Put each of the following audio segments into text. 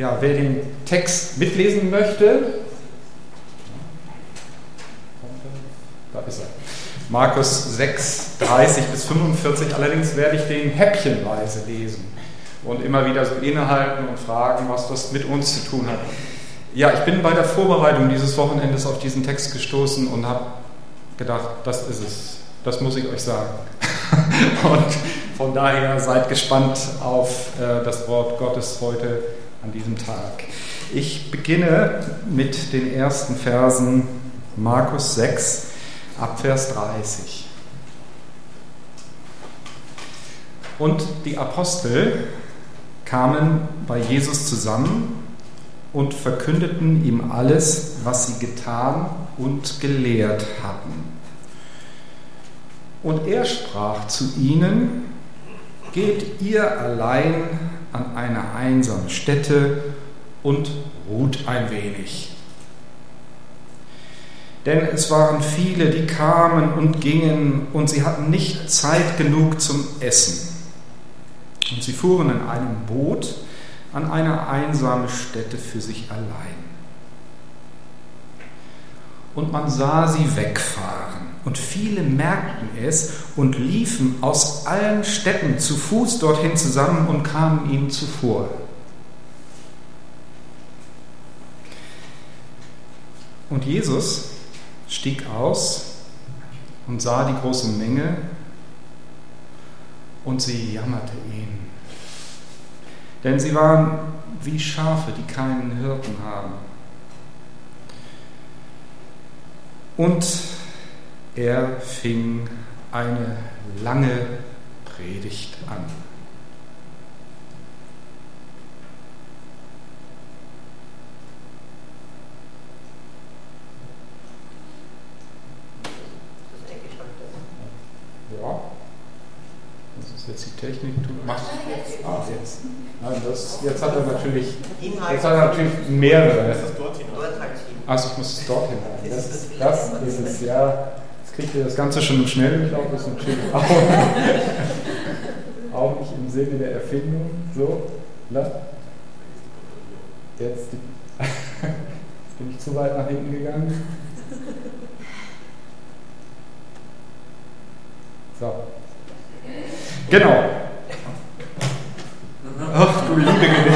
Ja, wer den Text mitlesen möchte, da ist er. Markus 6, 30 bis 45. Allerdings werde ich den häppchenweise lesen und immer wieder so innehalten und fragen, was das mit uns zu tun hat. Ja, ich bin bei der Vorbereitung dieses Wochenendes auf diesen Text gestoßen und habe gedacht, das ist es. Das muss ich euch sagen. und von daher seid gespannt auf äh, das Wort Gottes heute an diesem Tag. Ich beginne mit den ersten Versen Markus 6 ab Vers 30. Und die Apostel kamen bei Jesus zusammen und verkündeten ihm alles, was sie getan und gelehrt hatten. Und er sprach zu ihnen, geht ihr allein an eine einsame Stätte und ruht ein wenig. Denn es waren viele, die kamen und gingen, und sie hatten nicht Zeit genug zum Essen. Und sie fuhren in einem Boot an eine einsame Stätte für sich allein. Und man sah sie wegfahren, und viele merkten es und liefen aus allen Städten zu Fuß dorthin zusammen und kamen ihnen zuvor. Und Jesus stieg aus und sah die große Menge und sie jammerte ihn. Denn sie waren wie Schafe, die keinen Hirten haben. Und er fing eine lange Predigt an. jetzt die Technik tut. Macht, ah, jetzt. Nein, das, jetzt hat er natürlich, jetzt hat er natürlich mehrere. Also ich muss es dorthin halten. Das, das ist es, ja. Kriegt ihr das Ganze schon schnell. Ich glaube, das ist natürlich auch, auch nicht im Sinne der Erfindung. So, na? Jetzt, jetzt bin ich zu weit nach hinten gegangen. So. Genau. Ach du liebe Gewinn.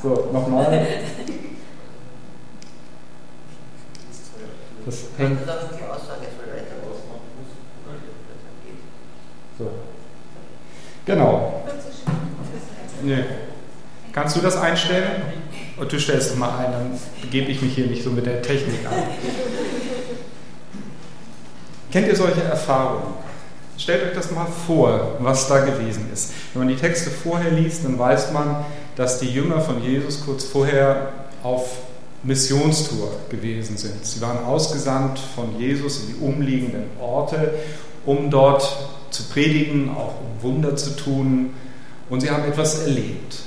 So, nochmal. Das hängt. So. Genau. Nee. Kannst du das einstellen? Und du stellst es mal ein, dann begebe ich mich hier nicht so mit der Technik an. Kennt ihr solche Erfahrungen? Stellt euch das mal vor, was da gewesen ist. Wenn man die Texte vorher liest, dann weiß man, dass die Jünger von Jesus kurz vorher auf Missionstour gewesen sind. Sie waren ausgesandt von Jesus in die umliegenden Orte, um dort zu predigen, auch um Wunder zu tun. Und sie haben etwas erlebt.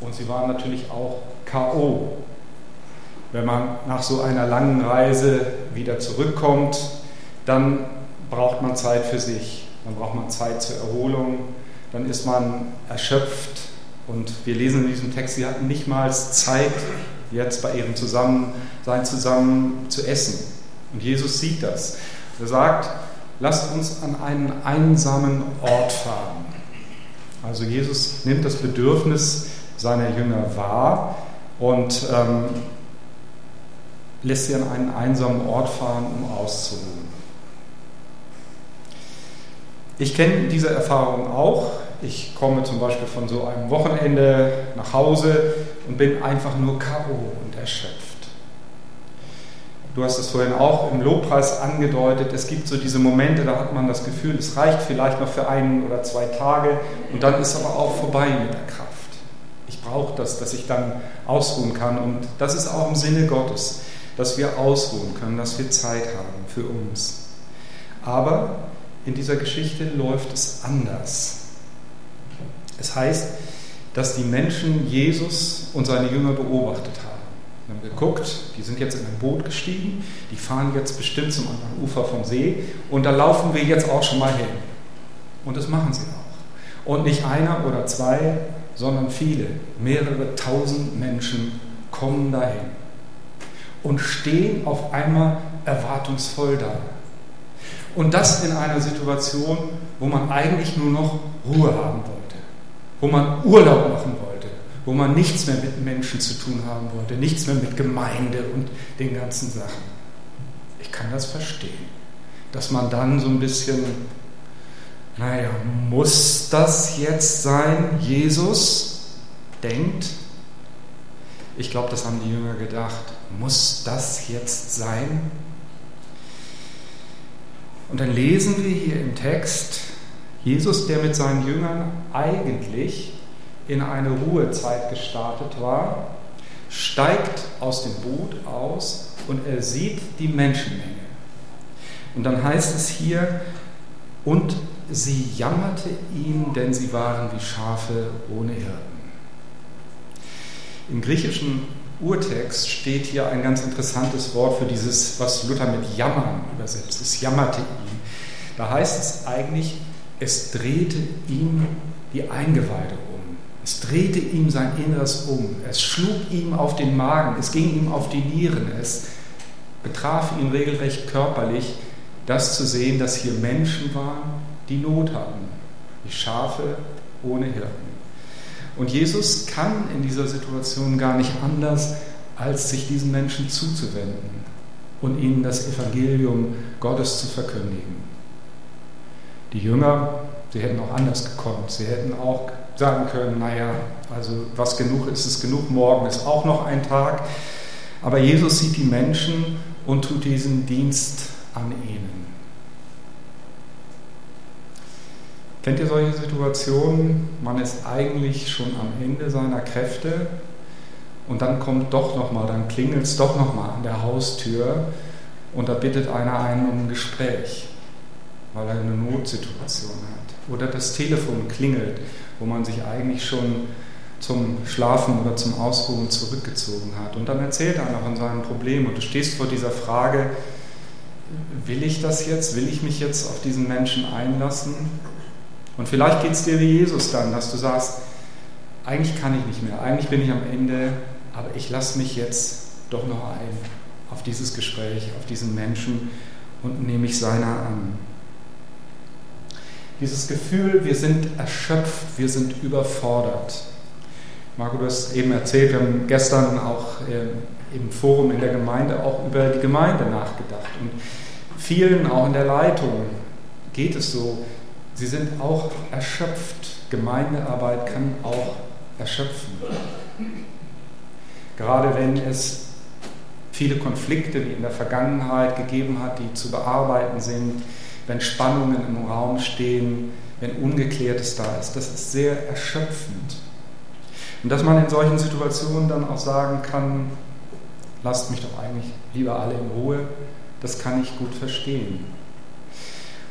Und sie waren natürlich auch KO. Wenn man nach so einer langen Reise wieder zurückkommt, dann braucht man Zeit für sich, dann braucht man Zeit zur Erholung, dann ist man erschöpft. Und wir lesen in diesem Text, sie hatten nicht mal Zeit, jetzt bei ihrem Zusammensein zusammen zu essen. Und Jesus sieht das. Er sagt, lasst uns an einen einsamen Ort fahren. Also Jesus nimmt das Bedürfnis seiner Jünger wahr und ähm, lässt sie an einen einsamen Ort fahren, um auszuruhen. Ich kenne diese Erfahrung auch. Ich komme zum Beispiel von so einem Wochenende nach Hause und bin einfach nur K.O. und erschöpft. Du hast es vorhin auch im Lobpreis angedeutet. Es gibt so diese Momente, da hat man das Gefühl, es reicht vielleicht noch für ein oder zwei Tage und dann ist aber auch vorbei mit der Kraft. Ich brauche das, dass ich dann ausruhen kann und das ist auch im Sinne Gottes, dass wir ausruhen können, dass wir Zeit haben für uns. Aber in dieser Geschichte läuft es anders. Es heißt, dass die Menschen Jesus und seine Jünger beobachtet haben. Sie haben geguckt, die sind jetzt in ein Boot gestiegen, die fahren jetzt bestimmt zum anderen Ufer vom See und da laufen wir jetzt auch schon mal hin. Und das machen sie auch. Und nicht einer oder zwei, sondern viele, mehrere tausend Menschen kommen dahin und stehen auf einmal erwartungsvoll da. Und das in einer Situation, wo man eigentlich nur noch Ruhe haben wollte, wo man Urlaub machen wollte, wo man nichts mehr mit Menschen zu tun haben wollte, nichts mehr mit Gemeinde und den ganzen Sachen. Ich kann das verstehen, dass man dann so ein bisschen, naja, muss das jetzt sein, Jesus denkt? Ich glaube, das haben die Jünger gedacht. Muss das jetzt sein? Und dann lesen wir hier im Text, Jesus, der mit seinen Jüngern eigentlich in eine Ruhezeit gestartet war, steigt aus dem Boot aus und er sieht die Menschenmenge. Und dann heißt es hier, und sie jammerte ihn, denn sie waren wie Schafe ohne Hirten. Im griechischen Urtext steht hier ein ganz interessantes Wort für dieses, was Luther mit jammern übersetzt. Es jammerte ihn. Da heißt es eigentlich, es drehte ihm die Eingeweide um. Es drehte ihm sein Inneres um. Es schlug ihm auf den Magen. Es ging ihm auf die Nieren. Es betraf ihn regelrecht körperlich, das zu sehen, dass hier Menschen waren, die Not hatten, wie Schafe ohne Hirten. Und Jesus kann in dieser Situation gar nicht anders, als sich diesen Menschen zuzuwenden und ihnen das Evangelium Gottes zu verkündigen. Die Jünger, sie hätten auch anders gekonnt. Sie hätten auch sagen können, naja, also was genug ist, ist genug, morgen ist auch noch ein Tag. Aber Jesus sieht die Menschen und tut diesen Dienst an ihnen. Kennt ihr solche Situationen? Man ist eigentlich schon am Ende seiner Kräfte und dann kommt doch nochmal, dann klingelt es doch nochmal an der Haustür und da bittet einer einen um ein Gespräch, weil er eine Notsituation hat. Oder das Telefon klingelt, wo man sich eigentlich schon zum Schlafen oder zum Ausruhen zurückgezogen hat. Und dann erzählt einer von seinem Problem und du stehst vor dieser Frage, will ich das jetzt? Will ich mich jetzt auf diesen Menschen einlassen? Und vielleicht geht es dir wie Jesus dann, dass du sagst, eigentlich kann ich nicht mehr, eigentlich bin ich am Ende, aber ich lasse mich jetzt doch noch ein auf dieses Gespräch, auf diesen Menschen und nehme mich seiner an. Dieses Gefühl, wir sind erschöpft, wir sind überfordert. Marco, du hast eben erzählt, wir haben gestern auch äh, im Forum in der Gemeinde auch über die Gemeinde nachgedacht. Und vielen, auch in der Leitung, geht es so, Sie sind auch erschöpft. Gemeindearbeit kann auch erschöpfen. Gerade wenn es viele Konflikte wie in der Vergangenheit gegeben hat, die zu bearbeiten sind, wenn Spannungen im Raum stehen, wenn Ungeklärtes da ist, das ist sehr erschöpfend. Und dass man in solchen Situationen dann auch sagen kann, lasst mich doch eigentlich lieber alle in Ruhe, das kann ich gut verstehen.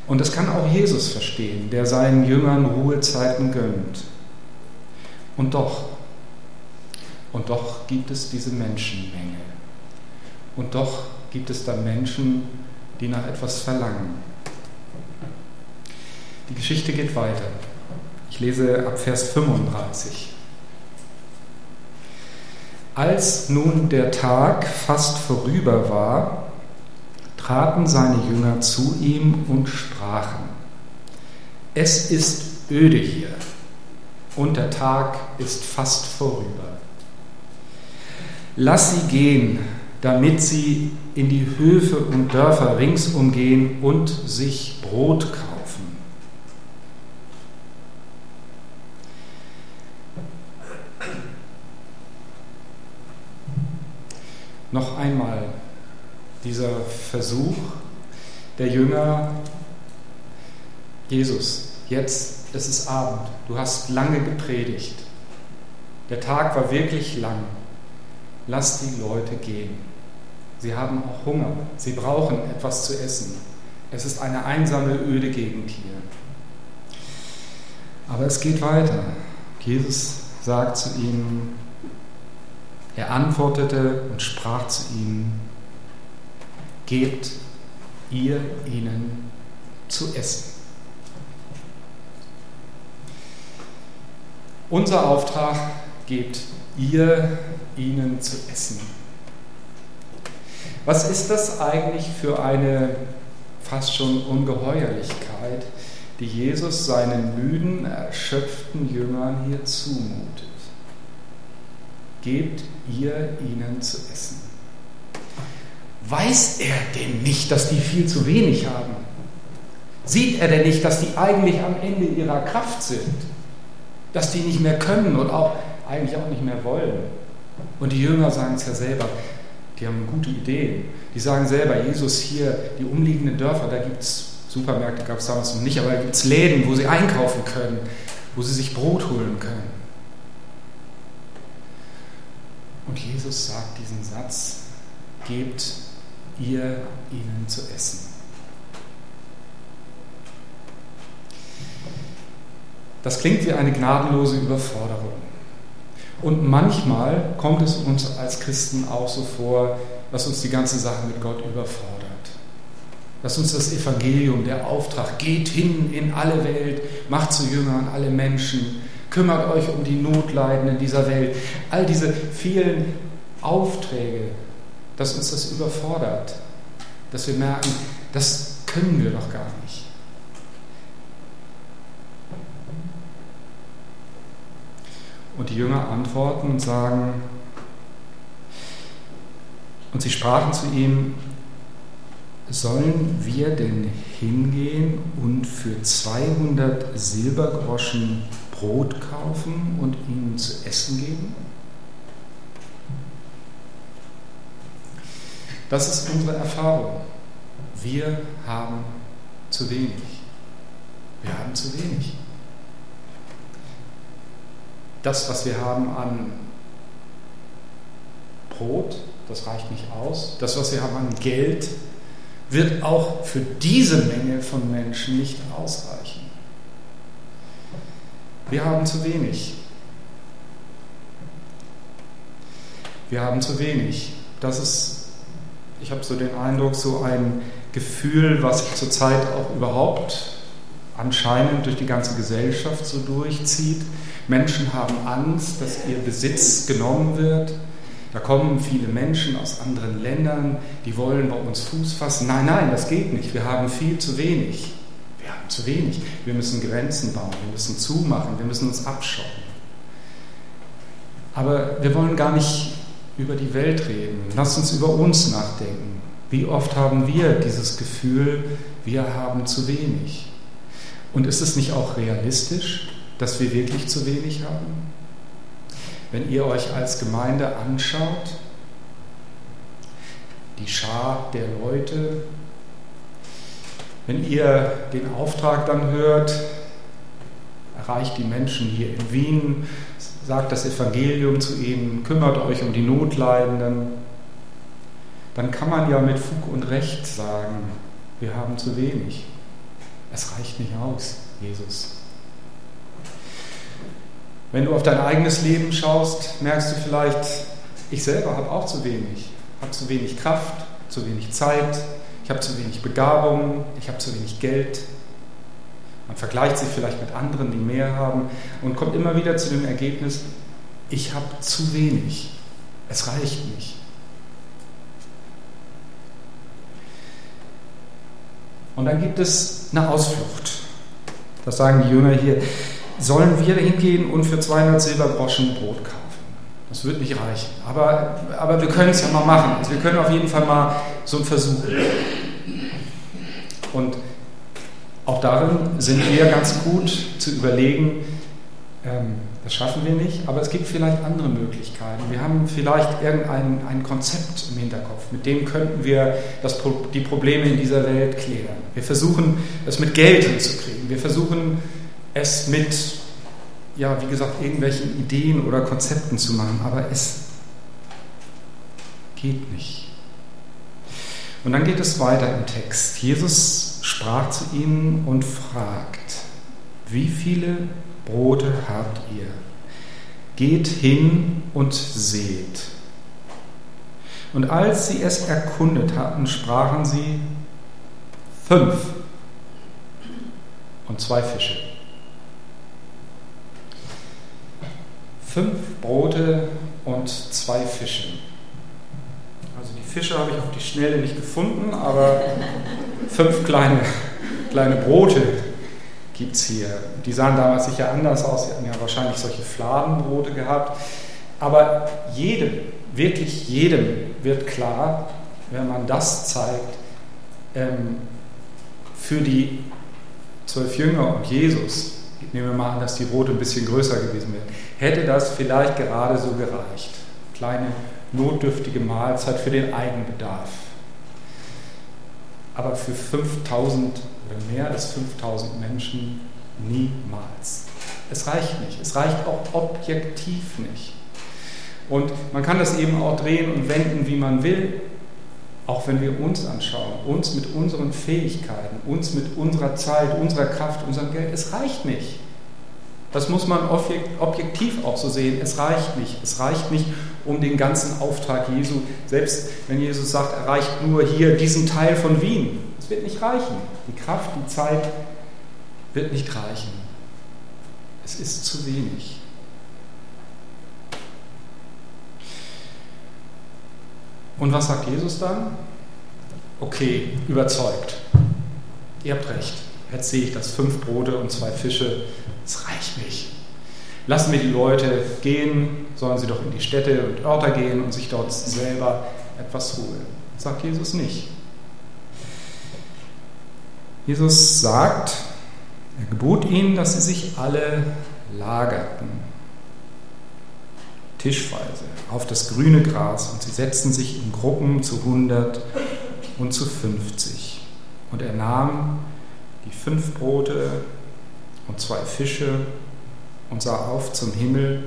Und das kann auch Jesus verstehen, der seinen Jüngern Ruhezeiten gönnt. Und doch, und doch gibt es diese Menschenmenge. Und doch gibt es da Menschen, die nach etwas verlangen. Die Geschichte geht weiter. Ich lese ab Vers 35. Als nun der Tag fast vorüber war, traten seine Jünger zu ihm und sprachen, es ist öde hier und der Tag ist fast vorüber. Lass sie gehen, damit sie in die Höfe und Dörfer ringsum gehen und sich Brot kaufen. Noch einmal dieser Versuch der Jünger, Jesus, jetzt es ist Abend, du hast lange gepredigt, der Tag war wirklich lang, lass die Leute gehen. Sie haben auch Hunger, sie brauchen etwas zu essen. Es ist eine einsame, öde Gegend hier. Aber es geht weiter. Jesus sagt zu ihnen, er antwortete und sprach zu ihnen, gebt ihr ihnen zu essen. Unser Auftrag gebt ihr ihnen zu essen. Was ist das eigentlich für eine fast schon Ungeheuerlichkeit, die Jesus seinen müden, erschöpften Jüngern hier zumutet? Gebt ihr ihnen zu essen. Weiß er denn nicht, dass die viel zu wenig haben? Sieht er denn nicht, dass die eigentlich am Ende ihrer Kraft sind? Dass die nicht mehr können und auch eigentlich auch nicht mehr wollen? Und die Jünger sagen es ja selber, die haben gute Ideen. Die sagen selber, Jesus hier, die umliegenden Dörfer, da gibt es Supermärkte, gab es damals noch nicht, aber da gibt es Läden, wo sie einkaufen können, wo sie sich Brot holen können. Und Jesus sagt diesen Satz, gebt ihr ihnen zu essen. Das klingt wie eine gnadenlose Überforderung. Und manchmal kommt es uns als Christen auch so vor, dass uns die ganze Sache mit Gott überfordert. Dass uns das Evangelium, der Auftrag, geht hin in alle Welt, macht zu Jüngern alle Menschen, kümmert euch um die Notleidenden dieser Welt. All diese vielen Aufträge, dass uns das überfordert, dass wir merken, das können wir doch gar nicht. Und die Jünger antworten und sagen, und sie sprachen zu ihm, sollen wir denn hingehen und für 200 Silbergroschen Brot kaufen und ihnen zu essen geben? Das ist unsere Erfahrung. Wir haben zu wenig. Wir haben zu wenig. Das, was wir haben an Brot, das reicht nicht aus. Das, was wir haben an Geld, wird auch für diese Menge von Menschen nicht ausreichen. Wir haben zu wenig. Wir haben zu wenig. Das ist ich habe so den Eindruck, so ein Gefühl, was sich zurzeit auch überhaupt anscheinend durch die ganze Gesellschaft so durchzieht. Menschen haben Angst, dass ihr Besitz genommen wird. Da kommen viele Menschen aus anderen Ländern, die wollen bei uns Fuß fassen. Nein, nein, das geht nicht. Wir haben viel zu wenig. Wir haben zu wenig. Wir müssen Grenzen bauen, wir müssen zumachen, wir müssen uns abschotten. Aber wir wollen gar nicht über die Welt reden. Lass uns über uns nachdenken. Wie oft haben wir dieses Gefühl, wir haben zu wenig? Und ist es nicht auch realistisch, dass wir wirklich zu wenig haben? Wenn ihr euch als Gemeinde anschaut, die Schar der Leute, wenn ihr den Auftrag dann hört, erreicht die Menschen hier in Wien, sagt das Evangelium zu ihnen, kümmert euch um die Notleidenden, dann kann man ja mit Fug und Recht sagen, wir haben zu wenig. Es reicht nicht aus, Jesus. Wenn du auf dein eigenes Leben schaust, merkst du vielleicht, ich selber habe auch zu wenig. Habe zu wenig Kraft, zu wenig Zeit, ich habe zu wenig Begabung, ich habe zu wenig Geld, man vergleicht sich vielleicht mit anderen, die mehr haben und kommt immer wieder zu dem Ergebnis, ich habe zu wenig. Es reicht nicht. Und dann gibt es eine Ausflucht. Das sagen die Jünger hier. Sollen wir hingehen und für 200 Silbergroschen Brot kaufen? Das wird nicht reichen. Aber, aber wir können es ja mal machen. Also wir können auf jeden Fall mal so einen Versuch. Und auch darin sind wir ganz gut zu überlegen, ähm, das schaffen wir nicht, aber es gibt vielleicht andere Möglichkeiten. Wir haben vielleicht irgendein ein Konzept im Hinterkopf, mit dem könnten wir das, die Probleme in dieser Welt klären. Wir versuchen es mit Geld hinzukriegen. Wir versuchen es mit, ja, wie gesagt, irgendwelchen Ideen oder Konzepten zu machen, aber es geht nicht. Und dann geht es weiter im Text. Jesus sprach zu ihnen und fragt, wie viele Brote habt ihr? Geht hin und seht. Und als sie es erkundet hatten, sprachen sie fünf und zwei Fische. fünf Brote und zwei Fische. Fische habe ich auf die Schnelle nicht gefunden, aber fünf kleine, kleine Brote gibt es hier. Die sahen damals sicher anders aus, sie hatten ja wahrscheinlich solche Fladenbrote gehabt. Aber jedem, wirklich jedem wird klar, wenn man das zeigt, ähm, für die zwölf Jünger und Jesus, nehmen wir mal an, dass die Brote ein bisschen größer gewesen wären, hätte das vielleicht gerade so gereicht. Kleine notdürftige Mahlzeit für den Eigenbedarf. Aber für 5000 oder mehr als 5000 Menschen niemals. Es reicht nicht. Es reicht auch objektiv nicht. Und man kann das eben auch drehen und wenden, wie man will, auch wenn wir uns anschauen, uns mit unseren Fähigkeiten, uns mit unserer Zeit, unserer Kraft, unserem Geld. Es reicht nicht. Das muss man objektiv auch so sehen. Es reicht nicht. Es reicht nicht, um den ganzen Auftrag Jesu, selbst wenn Jesus sagt, er reicht nur hier diesen Teil von Wien. Es wird nicht reichen. Die Kraft, die Zeit wird nicht reichen. Es ist zu wenig. Und was sagt Jesus dann? Okay, überzeugt. Ihr habt recht. Jetzt sehe ich das fünf Brote und zwei Fische. Es reicht nicht. Lassen wir die Leute gehen, sollen sie doch in die Städte und Örter gehen und sich dort selber etwas holen. Sagt Jesus nicht. Jesus sagt, er gebot ihnen, dass sie sich alle lagerten, tischweise, auf das grüne Gras und sie setzten sich in Gruppen zu hundert und zu fünfzig. Und er nahm die fünf Brote und zwei Fische und sah auf zum Himmel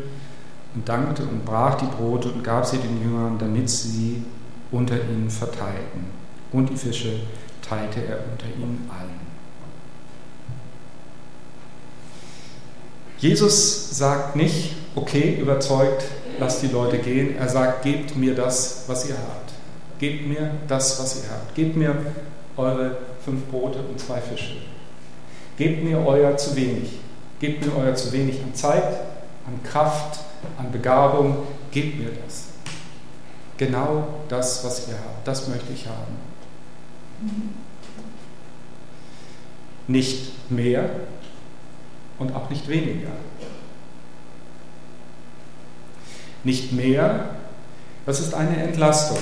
und dankte und brach die Brote und gab sie den Jüngern, damit sie unter ihnen verteilten. Und die Fische teilte er unter ihnen allen. Jesus sagt nicht, okay, überzeugt, lasst die Leute gehen. Er sagt, gebt mir das, was ihr habt. Gebt mir das, was ihr habt. Gebt mir eure fünf Brote und zwei Fische. Gebt mir euer zu wenig. Gebt mir euer zu wenig an Zeit, an Kraft, an Begabung. Gebt mir das. Genau das, was ihr habt. Das möchte ich haben. Nicht mehr und auch nicht weniger. Nicht mehr, das ist eine Entlastung.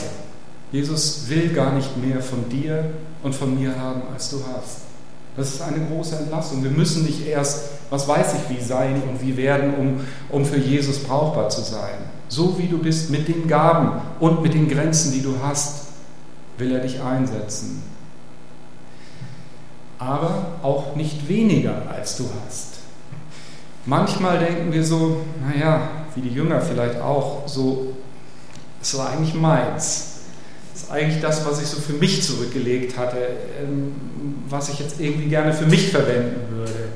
Jesus will gar nicht mehr von dir und von mir haben, als du hast. Das ist eine große Entlastung. Wir müssen nicht erst, was weiß ich, wie sein und wie werden, um, um für Jesus brauchbar zu sein. So wie du bist, mit den Gaben und mit den Grenzen, die du hast, will er dich einsetzen. Aber auch nicht weniger, als du hast. Manchmal denken wir so, naja, wie die Jünger vielleicht auch, so, es war eigentlich meins ist eigentlich das, was ich so für mich zurückgelegt hatte, ähm, was ich jetzt irgendwie gerne für mich verwenden würde.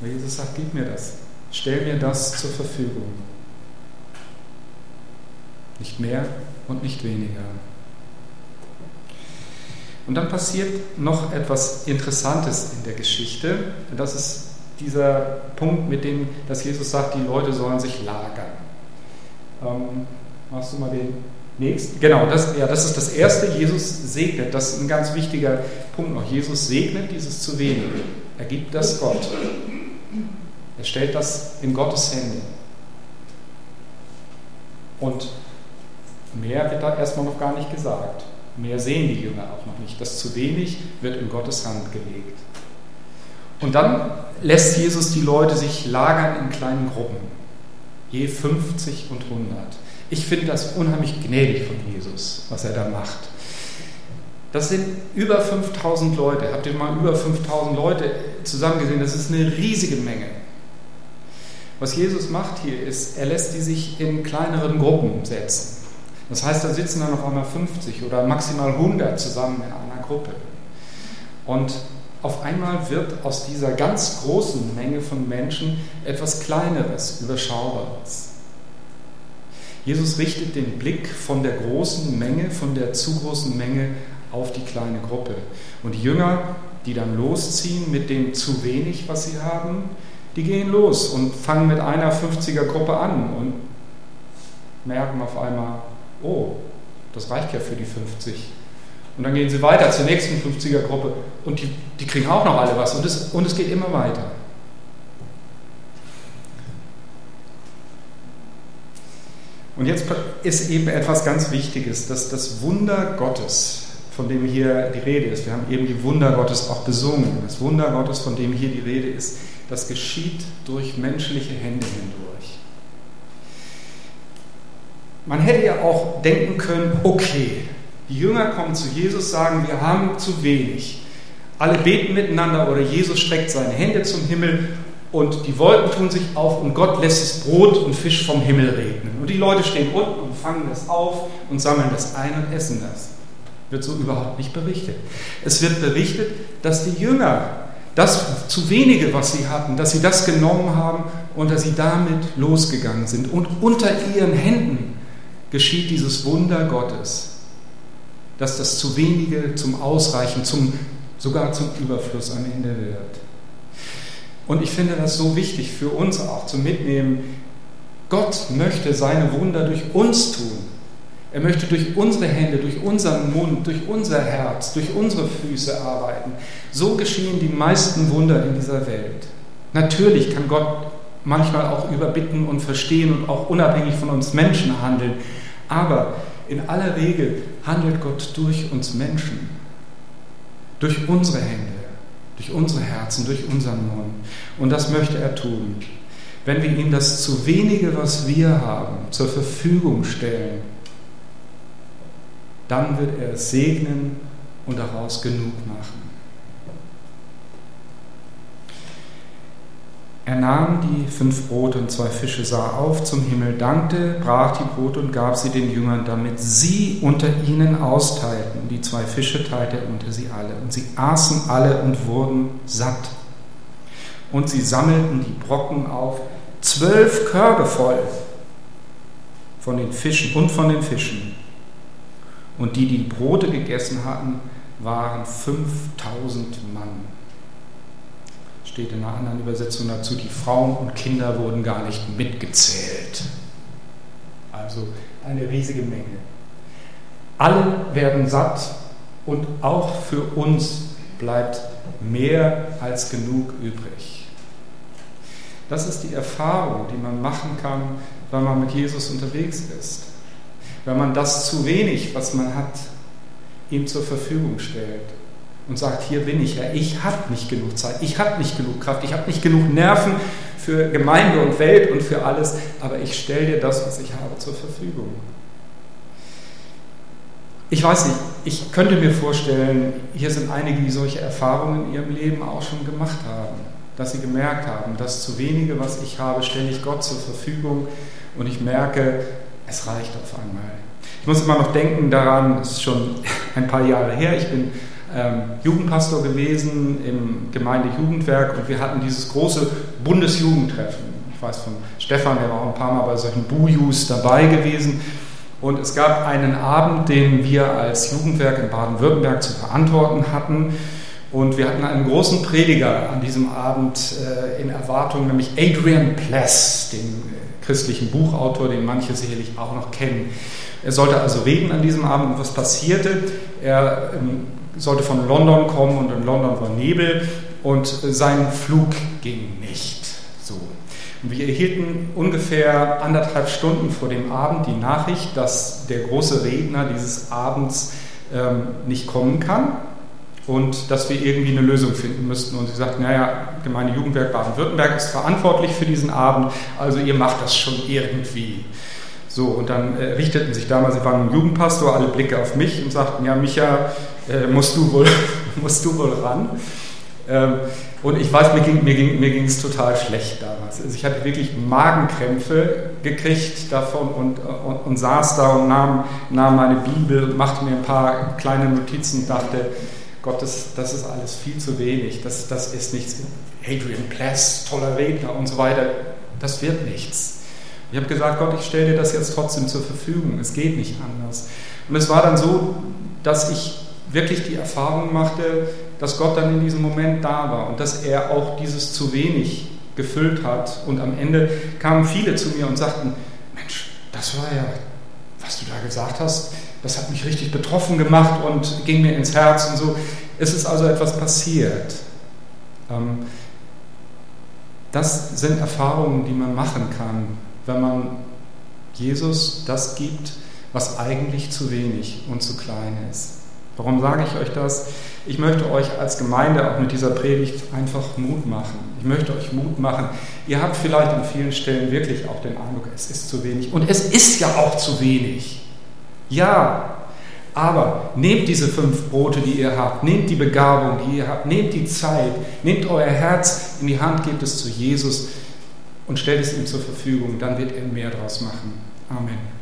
Aber Jesus sagt, gib mir das. Stell mir das zur Verfügung. Nicht mehr und nicht weniger. Und dann passiert noch etwas Interessantes in der Geschichte. Das ist dieser Punkt, mit dem dass Jesus sagt, die Leute sollen sich lagern. Ähm, machst du mal den Nächst, genau, das, ja, das ist das Erste. Jesus segnet, das ist ein ganz wichtiger Punkt noch. Jesus segnet dieses zu wenig. Er gibt das Gott. Er stellt das in Gottes Hände. Und mehr wird da erstmal noch gar nicht gesagt. Mehr sehen die Jünger auch noch nicht. Das zu wenig wird in Gottes Hand gelegt. Und dann lässt Jesus die Leute sich lagern in kleinen Gruppen, je 50 und 100. Ich finde das unheimlich gnädig von Jesus, was er da macht. Das sind über 5000 Leute. Habt ihr mal über 5000 Leute zusammengesehen? Das ist eine riesige Menge. Was Jesus macht hier ist, er lässt die sich in kleineren Gruppen setzen. Das heißt, da sitzen dann auf einmal 50 oder maximal 100 zusammen in einer Gruppe. Und auf einmal wird aus dieser ganz großen Menge von Menschen etwas Kleineres, Überschaubares. Jesus richtet den Blick von der großen Menge, von der zu großen Menge auf die kleine Gruppe. Und die Jünger, die dann losziehen mit dem zu wenig, was sie haben, die gehen los und fangen mit einer 50er-Gruppe an und merken auf einmal, oh, das reicht ja für die 50. Und dann gehen sie weiter zur nächsten 50er-Gruppe und die, die kriegen auch noch alle was und es, und es geht immer weiter. Und jetzt ist eben etwas ganz Wichtiges, dass das Wunder Gottes, von dem hier die Rede ist, wir haben eben die Wunder Gottes auch besungen, das Wunder Gottes, von dem hier die Rede ist, das geschieht durch menschliche Hände hindurch. Man hätte ja auch denken können, okay, die Jünger kommen zu Jesus, sagen, wir haben zu wenig. Alle beten miteinander oder Jesus streckt seine Hände zum Himmel und die Wolken tun sich auf und Gott lässt es Brot und Fisch vom Himmel regnen. Und die Leute stehen unten und fangen das auf und sammeln das ein und essen das. Wird so überhaupt nicht berichtet. Es wird berichtet, dass die Jünger das zu wenige, was sie hatten, dass sie das genommen haben und dass sie damit losgegangen sind. Und unter ihren Händen geschieht dieses Wunder Gottes, dass das zu wenige zum Ausreichen, zum, sogar zum Überfluss am Ende wird. Und ich finde das so wichtig für uns auch zu mitnehmen. Gott möchte seine Wunder durch uns tun. Er möchte durch unsere Hände, durch unseren Mund, durch unser Herz, durch unsere Füße arbeiten. So geschehen die meisten Wunder in dieser Welt. Natürlich kann Gott manchmal auch überbitten und verstehen und auch unabhängig von uns Menschen handeln. Aber in aller Regel handelt Gott durch uns Menschen, durch unsere Hände, durch unsere Herzen, durch unseren Mund. Und das möchte er tun. Wenn wir ihm das zu wenige, was wir haben, zur Verfügung stellen, dann wird er es segnen und daraus genug machen. Er nahm die fünf Brote und zwei Fische, sah auf zum Himmel, dankte, brach die Brote und gab sie den Jüngern, damit sie unter ihnen austeilten. Die zwei Fische teilte er unter sie alle. Und sie aßen alle und wurden satt. Und sie sammelten die Brocken auf, zwölf Körbe voll von den Fischen und von den Fischen. Und die, die Brote gegessen hatten, waren 5000 Mann. Steht in einer anderen Übersetzung dazu, die Frauen und Kinder wurden gar nicht mitgezählt. Also eine riesige Menge. Alle werden satt und auch für uns bleibt mehr als genug übrig. Das ist die Erfahrung, die man machen kann, wenn man mit Jesus unterwegs ist wenn man das zu wenig, was man hat, ihm zur Verfügung stellt und sagt, hier bin ich ja, ich habe nicht genug Zeit, ich habe nicht genug Kraft, ich habe nicht genug Nerven für Gemeinde und Welt und für alles, aber ich stelle dir das, was ich habe, zur Verfügung. Ich weiß nicht, ich könnte mir vorstellen, hier sind einige, die solche Erfahrungen in ihrem Leben auch schon gemacht haben, dass sie gemerkt haben, das zu wenige, was ich habe, stelle ich Gott zur Verfügung und ich merke, es reicht auf einmal. Ich muss immer noch denken daran, es ist schon ein paar Jahre her, ich bin ähm, Jugendpastor gewesen im Gemeindejugendwerk und wir hatten dieses große Bundesjugendtreffen. Ich weiß von Stefan, der war auch ein paar Mal bei solchen Bujus dabei gewesen. Und es gab einen Abend, den wir als Jugendwerk in Baden-Württemberg zu verantworten hatten. Und wir hatten einen großen Prediger an diesem Abend äh, in Erwartung, nämlich Adrian Pless, den christlichen Buchautor, den manche sicherlich auch noch kennen. Er sollte also reden an diesem Abend. Und was passierte? Er ähm, sollte von London kommen und in London war Nebel und sein Flug ging nicht. So. Und wir erhielten ungefähr anderthalb Stunden vor dem Abend die Nachricht, dass der große Redner dieses Abends ähm, nicht kommen kann und dass wir irgendwie eine Lösung finden müssten. Und sie sagten, naja, Gemeinde Jugendwerk Baden-Württemberg ist verantwortlich für diesen Abend, also ihr macht das schon irgendwie. So, und dann äh, richteten sich damals, sie waren ein Jugendpastor, alle Blicke auf mich und sagten, ja, Micha, äh, musst, du wohl, musst du wohl ran. Ähm, und ich weiß, mir ging mir ging, mir es total schlecht damals. Also ich hatte wirklich Magenkrämpfe gekriegt davon und, und, und saß da und nahm, nahm meine Bibel, machte mir ein paar kleine Notizen und dachte, Gott, das, das ist alles viel zu wenig, das, das ist nichts. Adrian Pless, toller Redner und so weiter, das wird nichts. Ich habe gesagt, Gott, ich stelle dir das jetzt trotzdem zur Verfügung, es geht nicht anders. Und es war dann so, dass ich wirklich die Erfahrung machte, dass Gott dann in diesem Moment da war und dass er auch dieses zu wenig gefüllt hat. Und am Ende kamen viele zu mir und sagten, Mensch, das war ja, was du da gesagt hast, das hat mich richtig betroffen gemacht und ging mir ins Herz und so. Es ist also etwas passiert. Ähm, das sind Erfahrungen, die man machen kann, wenn man Jesus das gibt, was eigentlich zu wenig und zu klein ist. Warum sage ich euch das? Ich möchte euch als Gemeinde auch mit dieser Predigt einfach Mut machen. Ich möchte euch Mut machen. Ihr habt vielleicht an vielen Stellen wirklich auch den Eindruck, es ist zu wenig. Und es ist ja auch zu wenig. Ja, aber nehmt diese fünf Brote, die ihr habt, nehmt die Begabung, die ihr habt, nehmt die Zeit, nehmt euer Herz in die Hand, gebt es zu Jesus und stellt es ihm zur Verfügung. Dann wird er mehr daraus machen. Amen.